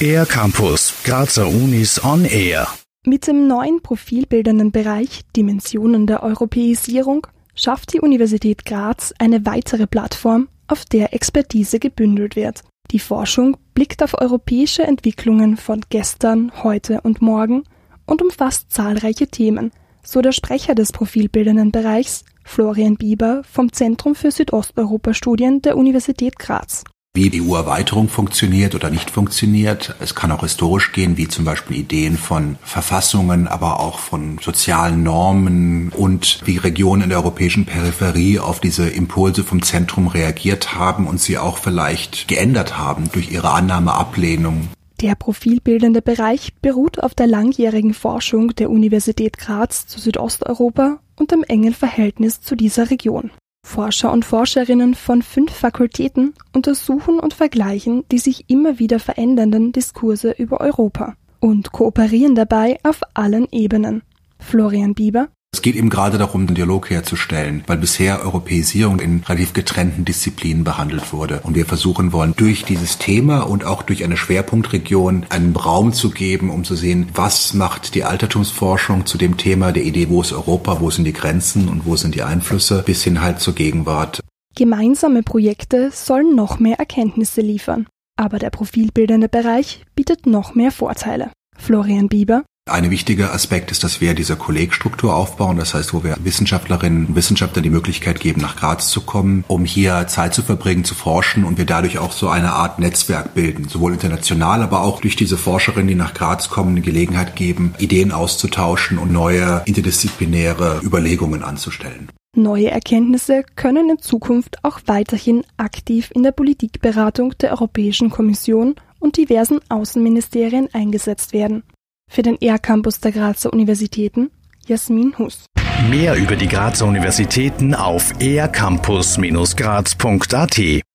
Air Campus, Grazer Unis on Air. Mit dem neuen profilbildenden Bereich Dimensionen der Europäisierung schafft die Universität Graz eine weitere Plattform, auf der Expertise gebündelt wird. Die Forschung blickt auf europäische Entwicklungen von gestern, heute und morgen und umfasst zahlreiche Themen, so der Sprecher des profilbildenden Bereichs, Florian Bieber vom Zentrum für Südosteuropa-Studien der Universität Graz wie die EU-Erweiterung funktioniert oder nicht funktioniert. Es kann auch historisch gehen, wie zum Beispiel Ideen von Verfassungen, aber auch von sozialen Normen und wie Regionen in der europäischen Peripherie auf diese Impulse vom Zentrum reagiert haben und sie auch vielleicht geändert haben durch ihre Annahme, Ablehnung. Der profilbildende Bereich beruht auf der langjährigen Forschung der Universität Graz zu Südosteuropa und dem engen Verhältnis zu dieser Region. Forscher und Forscherinnen von fünf Fakultäten untersuchen und vergleichen die sich immer wieder verändernden Diskurse über Europa und kooperieren dabei auf allen Ebenen. Florian Bieber es geht eben gerade darum, den Dialog herzustellen, weil bisher Europäisierung in relativ getrennten Disziplinen behandelt wurde. Und wir versuchen wollen, durch dieses Thema und auch durch eine Schwerpunktregion einen Raum zu geben, um zu sehen, was macht die Altertumsforschung zu dem Thema der Idee, wo ist Europa, wo sind die Grenzen und wo sind die Einflüsse, bis hin halt zur Gegenwart. Gemeinsame Projekte sollen noch mehr Erkenntnisse liefern. Aber der profilbildende Bereich bietet noch mehr Vorteile. Florian Bieber ein wichtiger Aspekt ist, dass wir diese Kollegstruktur aufbauen, das heißt, wo wir Wissenschaftlerinnen und Wissenschaftlern die Möglichkeit geben, nach Graz zu kommen, um hier Zeit zu verbringen, zu forschen und wir dadurch auch so eine Art Netzwerk bilden, sowohl international, aber auch durch diese Forscherinnen, die nach Graz kommen, eine Gelegenheit geben, Ideen auszutauschen und neue interdisziplinäre Überlegungen anzustellen. Neue Erkenntnisse können in Zukunft auch weiterhin aktiv in der Politikberatung der Europäischen Kommission und diversen Außenministerien eingesetzt werden. Für den ER-Campus der Grazer Universitäten Jasmin Hus. Mehr über die Grazer Universitäten auf ercampus-graz.at